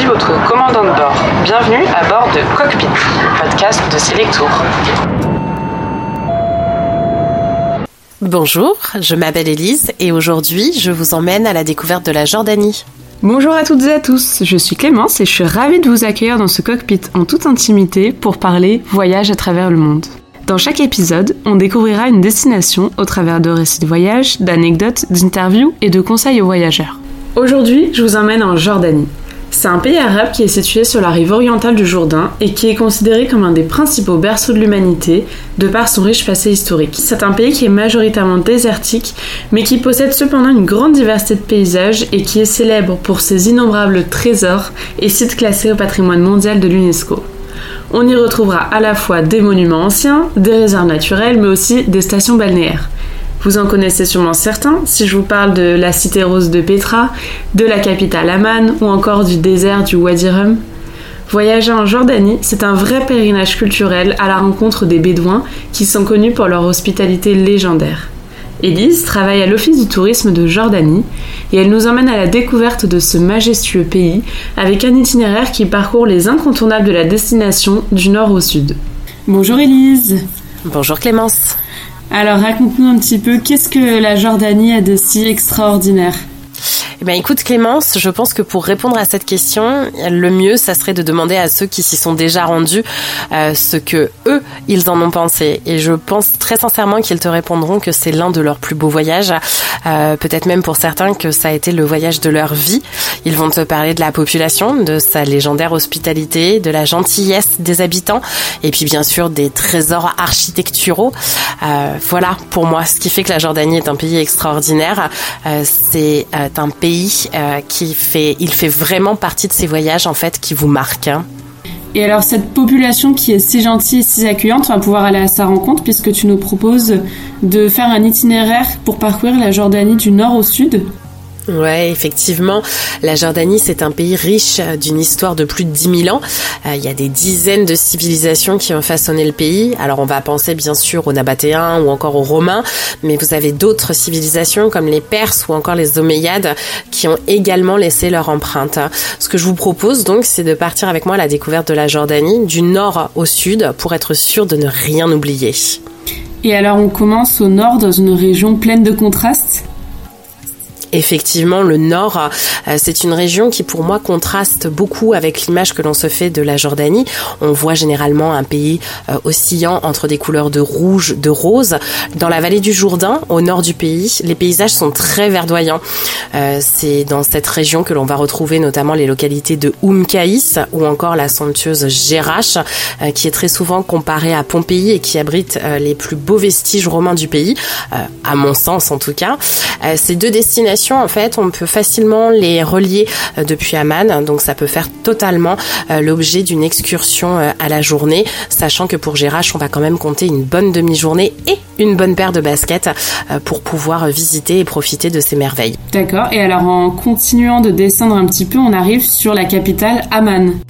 ici votre commandant de bord. Bienvenue à bord de Cockpit, podcast de Selectour. Bonjour, je m'appelle Elise et aujourd'hui je vous emmène à la découverte de la Jordanie. Bonjour à toutes et à tous, je suis Clémence et je suis ravie de vous accueillir dans ce cockpit en toute intimité pour parler voyage à travers le monde. Dans chaque épisode, on découvrira une destination au travers de récits de voyage, d'anecdotes, d'interviews et de conseils aux voyageurs. Aujourd'hui, je vous emmène en Jordanie. C'est un pays arabe qui est situé sur la rive orientale du Jourdain et qui est considéré comme un des principaux berceaux de l'humanité de par son riche passé historique. C'est un pays qui est majoritairement désertique mais qui possède cependant une grande diversité de paysages et qui est célèbre pour ses innombrables trésors et sites classés au patrimoine mondial de l'UNESCO. On y retrouvera à la fois des monuments anciens, des réserves naturelles mais aussi des stations balnéaires. Vous en connaissez sûrement certains si je vous parle de la cité rose de Petra, de la capitale Amman ou encore du désert du Wadi Rum. Voyager en Jordanie, c'est un vrai pèlerinage culturel à la rencontre des Bédouins qui sont connus pour leur hospitalité légendaire. Élise travaille à l'Office du tourisme de Jordanie et elle nous emmène à la découverte de ce majestueux pays avec un itinéraire qui parcourt les incontournables de la destination du nord au sud. Bonjour Élise Bonjour Clémence alors raconte-nous un petit peu, qu'est-ce que la Jordanie a de si extraordinaire? Eh écoute Clémence, je pense que pour répondre à cette question, le mieux, ça serait de demander à ceux qui s'y sont déjà rendus euh, ce que eux, ils en ont pensé. Et je pense très sincèrement qu'ils te répondront que c'est l'un de leurs plus beaux voyages. Euh, Peut-être même pour certains que ça a été le voyage de leur vie. Ils vont te parler de la population, de sa légendaire hospitalité, de la gentillesse des habitants, et puis bien sûr des trésors architecturaux. Euh, voilà, pour moi, ce qui fait que la Jordanie est un pays extraordinaire. Euh, c'est euh, un pays euh, qui fait, il fait vraiment partie de ces voyages en fait qui vous marquent. Hein. Et alors cette population qui est si gentille et si accueillante, on va pouvoir aller à sa rencontre puisque tu nous proposes de faire un itinéraire pour parcourir la Jordanie du nord au sud. Ouais, effectivement, la Jordanie, c'est un pays riche d'une histoire de plus de 10 000 ans. Euh, il y a des dizaines de civilisations qui ont façonné le pays. Alors, on va penser bien sûr aux Nabatéens ou encore aux Romains, mais vous avez d'autres civilisations comme les Perses ou encore les Omeyyades qui ont également laissé leur empreinte. Ce que je vous propose donc, c'est de partir avec moi à la découverte de la Jordanie, du nord au sud, pour être sûr de ne rien oublier. Et alors, on commence au nord dans une région pleine de contrastes? Effectivement, le nord, euh, c'est une région qui pour moi contraste beaucoup avec l'image que l'on se fait de la Jordanie. On voit généralement un pays euh, oscillant entre des couleurs de rouge, de rose. Dans la vallée du Jourdain, au nord du pays, les paysages sont très verdoyants. Euh, c'est dans cette région que l'on va retrouver notamment les localités de Oumkaïs ou encore la somptueuse Gérach, qui est très souvent comparée à Pompéi et qui abrite les plus beaux vestiges romains du pays, à mon sens en tout cas. ces deux destinations en fait, on peut facilement les relier euh, depuis Amman, donc ça peut faire totalement euh, l'objet d'une excursion euh, à la journée, sachant que pour Gérach, on va quand même compter une bonne demi-journée et une bonne paire de baskets pour pouvoir visiter et profiter de ces merveilles. D'accord, et alors en continuant de descendre un petit peu, on arrive sur la capitale Amman.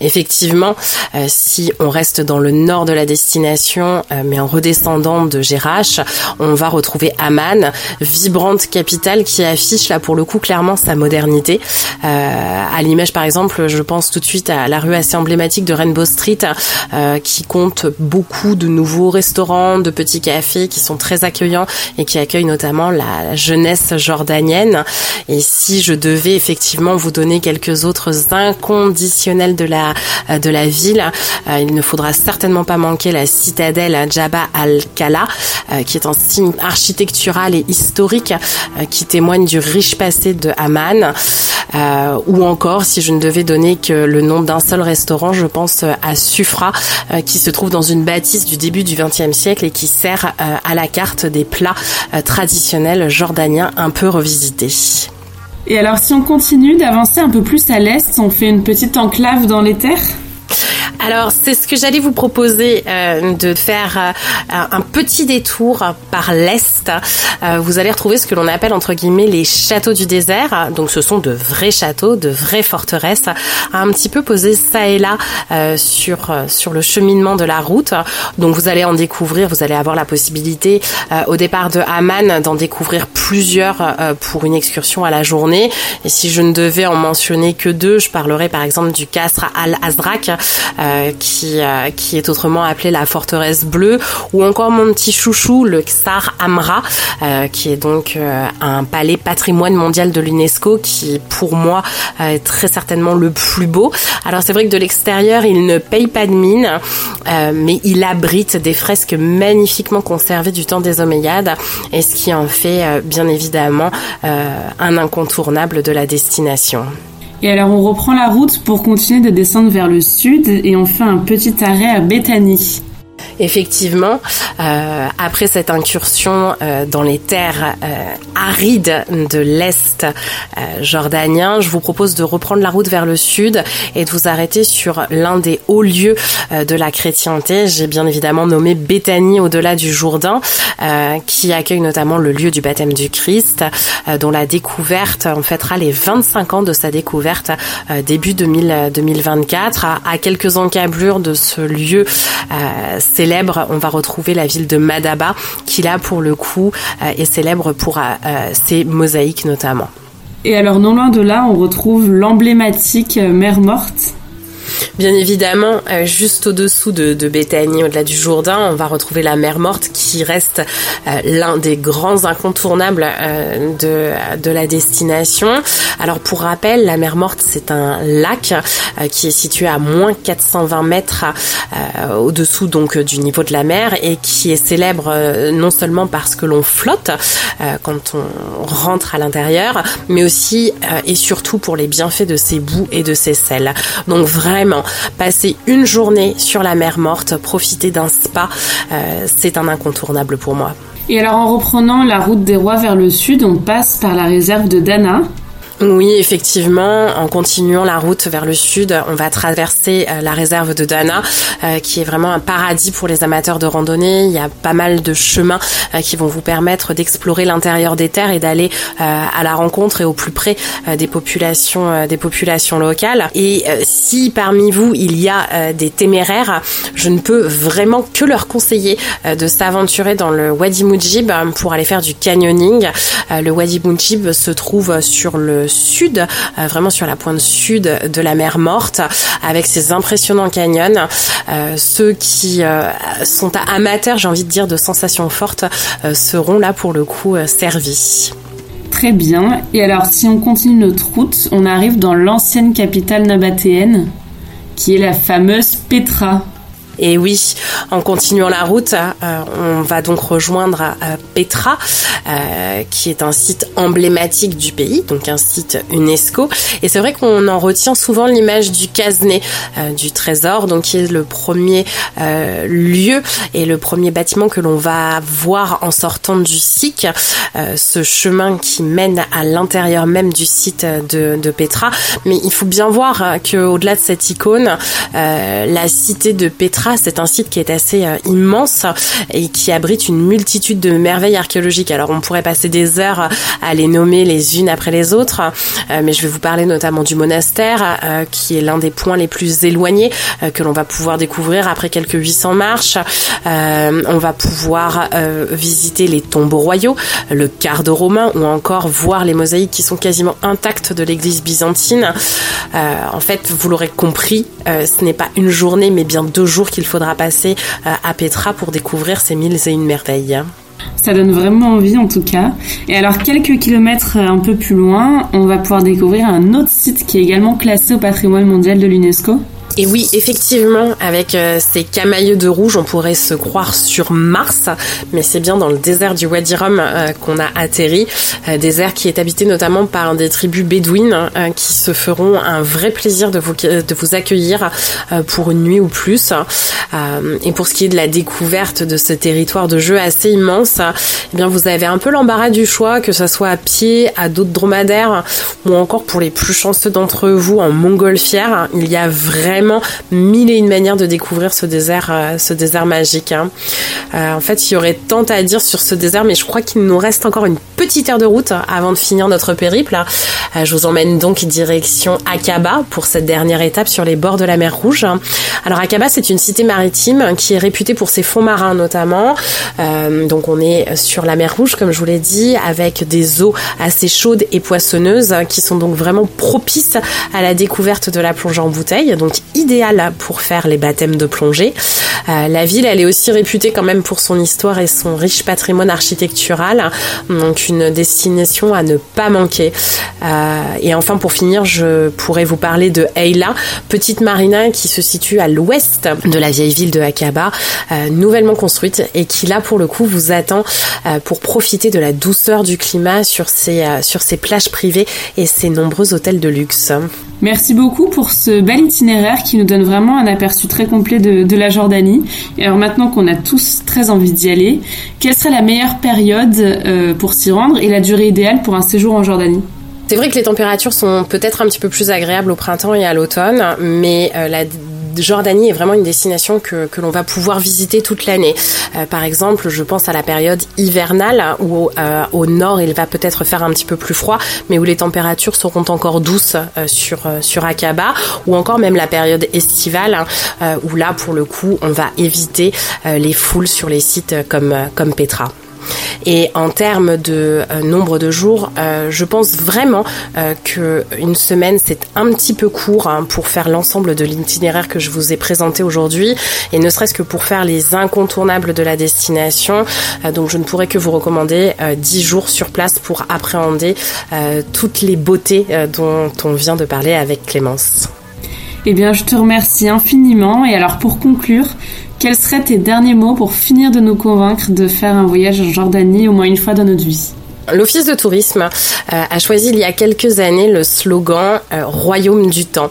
Effectivement, euh, si on reste dans le nord de la destination, euh, mais en redescendant de Gérach, on va retrouver Amman, vibrante capitale qui affiche là pour le coup clairement sa modernité. Euh, à l'image par exemple, je pense tout de suite à la rue assez emblématique de Rainbow Street, qui compte beaucoup de nouveaux restaurants, de petits cafés qui sont très accueillants et qui accueillent notamment la jeunesse jordanienne. Et si je devais effectivement vous donner quelques autres inconditionnels de la euh, de la ville. Euh, il ne faudra certainement pas manquer la citadelle Jabba al-Kala, euh, qui est un signe architectural et historique qui témoigne du riche passé de Amman. ou encore, si je ne devais donner que le nom d'un seul restaurant, je pense à Sufra, qui se trouve dans une bâtisse du début du XXe siècle et qui sert à la carte des plats traditionnels jordaniens un peu revisités. Et alors si on continue d'avancer un peu plus à l'est, on fait une petite enclave dans les terres? Alors, c'est ce que j'allais vous proposer euh, de faire euh, un petit détour par l'est. Euh, vous allez retrouver ce que l'on appelle entre guillemets les châteaux du désert. Donc, ce sont de vrais châteaux, de vraies forteresses, un petit peu posés ça et là sur sur le cheminement de la route. Donc, vous allez en découvrir. Vous allez avoir la possibilité au départ de Haman d'en découvrir plusieurs pour une excursion à la journée. Et si je ne devais en mentionner que deux, je parlerai par exemple du Castre al-Azraq euh, qui, euh, qui est autrement appelée la forteresse bleue, ou encore mon petit chouchou, le Xar Amra, euh, qui est donc un palais patrimoine mondial de l'UNESCO, qui pour moi est très certainement le plus beau. Alors c'est vrai que de l'extérieur, il ne paye pas de mine, mais il abrite des fresques magnifiquement conservées du temps des Omeyyades, et ce qui en fait bien évidemment un incontournable de la destination. Et alors on reprend la route pour continuer de descendre vers le sud et on fait un petit arrêt à Bethany. Effectivement, euh, après cette incursion euh, dans les terres euh, arides de l'Est jordanien, je vous propose de reprendre la route vers le sud et de vous arrêter sur l'un des hauts lieux de la chrétienté. J'ai bien évidemment nommé Béthanie au-delà du Jourdain, qui accueille notamment le lieu du baptême du Christ, dont la découverte, on fêtera les 25 ans de sa découverte début 2000, 2024. À, à, quelques encablures de ce lieu célèbre, on va retrouver la ville de Madaba, qui là pour le coup est célèbre pour ses mosaïques notamment. Et alors non loin de là, on retrouve l'emblématique mer morte Bien évidemment, euh, juste au-dessous de, Béthanie, au-delà du Jourdain, on va retrouver la mer Morte qui reste euh, l'un des grands incontournables euh, de, la destination. Alors pour rappel, la mer Morte, c'est un lac qui est situé à moins 420 mètres au-dessous du niveau de la mer et qui est célèbre non seulement parce que l'on flotte quand on rentre à l'intérieur, mais aussi et surtout pour les bienfaits de ses boues et de ses sels. Passer une journée sur la mer morte, profiter d'un spa, euh, c'est un incontournable pour moi. Et alors en reprenant la route des rois vers le sud, on passe par la réserve de Dana. Oui, effectivement, en continuant la route vers le sud, on va traverser euh, la réserve de Dana, euh, qui est vraiment un paradis pour les amateurs de randonnée. Il y a pas mal de chemins euh, qui vont vous permettre d'explorer l'intérieur des terres et d'aller à la rencontre et au plus près des populations, des populations locales. Et si parmi vous il y a des téméraires, je ne peux vraiment que leur conseiller de s'aventurer dans le Wadi Mujib pour aller faire du canyoning. Le Wadi Mujib se trouve sur le sud, euh, vraiment sur la pointe sud de la mer Morte, avec ses impressionnants canyons. Euh, ceux qui euh, sont amateurs, j'ai envie de dire, de sensations fortes, seront là pour le coup servis. Très bien. Et alors, si on continue notre route, on arrive dans l'ancienne capitale nabatéenne, qui est la fameuse Petra. Et oui, en continuant la route, euh, on va donc rejoindre euh, Petra, euh, qui est un site emblématique du pays, donc un site UNESCO. Et c'est vrai qu'on en retient souvent l'image du casenet, du trésor, donc qui est le premier lieu et le premier bâtiment que l'on va voir en sortant du SIC, ce chemin qui mène à l'intérieur même du site de, de, Petra. Mais il faut bien voir que au-delà de cette icône, la cité de Petra c'est un site qui est assez euh, immense et qui abrite une multitude de merveilles archéologiques. Alors on pourrait passer des heures à les nommer les unes après les autres, euh, mais je vais vous parler notamment du monastère, euh, qui est l'un des points les plus éloignés que l'on va pouvoir découvrir après quelques 800 marches. on va pouvoir visiter les tombeaux royaux, le quart de romain ou encore voir les mosaïques qui sont quasiment intactes de l'église byzantine. en fait, vous l'aurez compris, ce n'est pas une journée mais bien deux jours qu'il faudra passer euh, à Petra pour découvrir ces mille et une merveilles. Ça donne vraiment envie en tout cas. Et alors quelques kilomètres un peu plus loin, on va pouvoir découvrir un autre site qui est également classé au patrimoine mondial de l'UNESCO. Et oui, effectivement, avec euh, ces camailleux de rouge, on pourrait se croire sur Mars, mais c'est bien dans le désert du Wadi Rum euh, qu'on a atterri, euh, désert qui est habité notamment par des tribus bédouines hein, qui se feront un vrai plaisir de vous, de vous accueillir pour une nuit ou plus. et pour ce qui est de la découverte de ce territoire de jeu assez immense, eh bien vous avez un peu l'embarras du choix, que ce soit à pied, à d'autres dromadaires, ou encore pour les plus chanceux d'entre vous en montgolfière. Il y a vraiment mille et une manières de découvrir ce désert, ce désert magique. Hein. en fait, il y aurait tant à dire sur ce désert, mais je crois qu'il nous reste encore une petite heure de route avant de finir notre périple. je vous emmène donc direction Akaba pour cette dernière étape sur les bords de la mer Rouge. Alors Akaba, c'est une cité maritime qui est réputée pour ses fonds marins notamment. Euh, donc on est sur la mer Rouge, comme je vous l'ai dit, avec des eaux assez chaudes et poissonneuses qui sont donc vraiment propices à la découverte de la plongée en bouteille, donc idéal pour faire les baptêmes de plongée. Euh, la ville, elle est aussi réputée quand même pour son histoire et son riche patrimoine architectural, donc une destination à ne pas manquer. Euh, et enfin, pour finir, je pourrais vous parler de Eila, petite marina qui se situe à l'ouest de la vieille ville de Akaba, euh, nouvellement construite et qui là pour le coup vous attend pour profiter de la douceur du climat sur ses, sur ses plages privées et ses nombreux hôtels de luxe. Merci beaucoup pour ce bel itinéraire qui nous donne vraiment un aperçu très complet de, la Jordanie. Et alors maintenant qu'on a tous très envie d'y aller, quelle serait la meilleure période euh, pour s'y rendre et la durée idéale pour un séjour en Jordanie? C'est vrai que les températures sont peut-être un petit peu plus agréables au printemps et à l'automne, mais euh, la Jordanie est vraiment une destination que, que l'on va pouvoir visiter toute l'année. Euh, par exemple, je pense à la période hivernale où euh, au nord il va peut-être faire un petit peu plus froid, mais où les températures seront encore douces euh, sur sur Akaba, ou encore même la période estivale où là pour le coup on va éviter les foules sur les sites comme comme Petra. Et en termes de euh, nombre de jours, euh, je pense vraiment euh, qu'une semaine c'est un petit peu court hein, pour faire l'ensemble de l'itinéraire que je vous ai présenté aujourd'hui, et ne serait-ce que pour faire les incontournables de la destination. donc je ne pourrais que vous recommander 10 jours sur place pour appréhender toutes les beautés dont on vient de parler avec Clémence. Eh bien, je te remercie infiniment. Et alors, pour conclure, quels seraient tes derniers mots pour finir de nous convaincre de faire un voyage en Jordanie au moins une fois dans notre vie? L'Office de tourisme euh, a choisi il y a quelques années le slogan euh, Royaume du temps.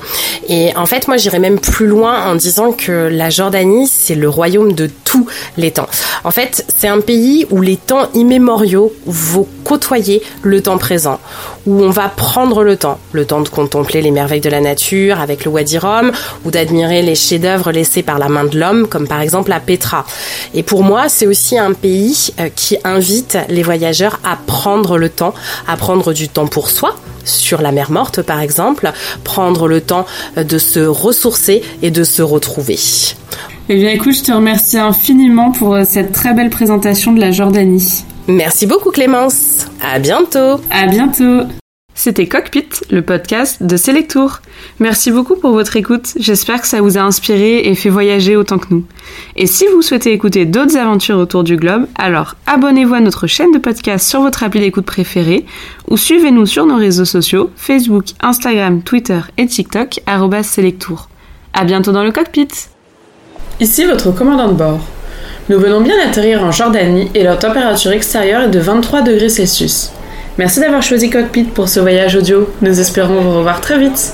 Et en fait, moi, j'irais même plus loin en disant que la Jordanie, c'est le royaume de tous les temps. En fait, c'est un pays où les temps immémoriaux vont côtoyer le temps présent, où on va prendre le temps, le temps de contempler les merveilles de la nature avec le Wadi Rum, ou d'admirer les chefs-d'œuvre laissés par la main de l'homme, comme par exemple la Petra. Et pour moi, c'est aussi un pays euh, qui invite les voyageurs à prendre prendre le temps, à prendre du temps pour soi, sur la mer morte par exemple, prendre le temps de se ressourcer et de se retrouver. Eh bien écoute, je te remercie infiniment pour euh, cette très belle présentation de la Jordanie. Merci beaucoup Clémence. À bientôt. À bientôt. C'était Cockpit, le podcast de Selectour. Merci beaucoup pour votre écoute. J'espère que ça vous a inspiré et fait voyager autant que nous. Et si vous souhaitez écouter d'autres aventures autour du globe, alors abonnez-vous à notre chaîne de podcast sur votre appli d'écoute préférée ou suivez-nous sur nos réseaux sociaux Facebook, Instagram, Twitter et TikTok @selectour. À bientôt dans le cockpit. Ici votre commandant de bord. Nous venons bien d'atterrir en Jordanie et leur température extérieure est de 23 degrés Celsius. Merci d'avoir choisi Cockpit pour ce voyage audio. Nous espérons vous revoir très vite.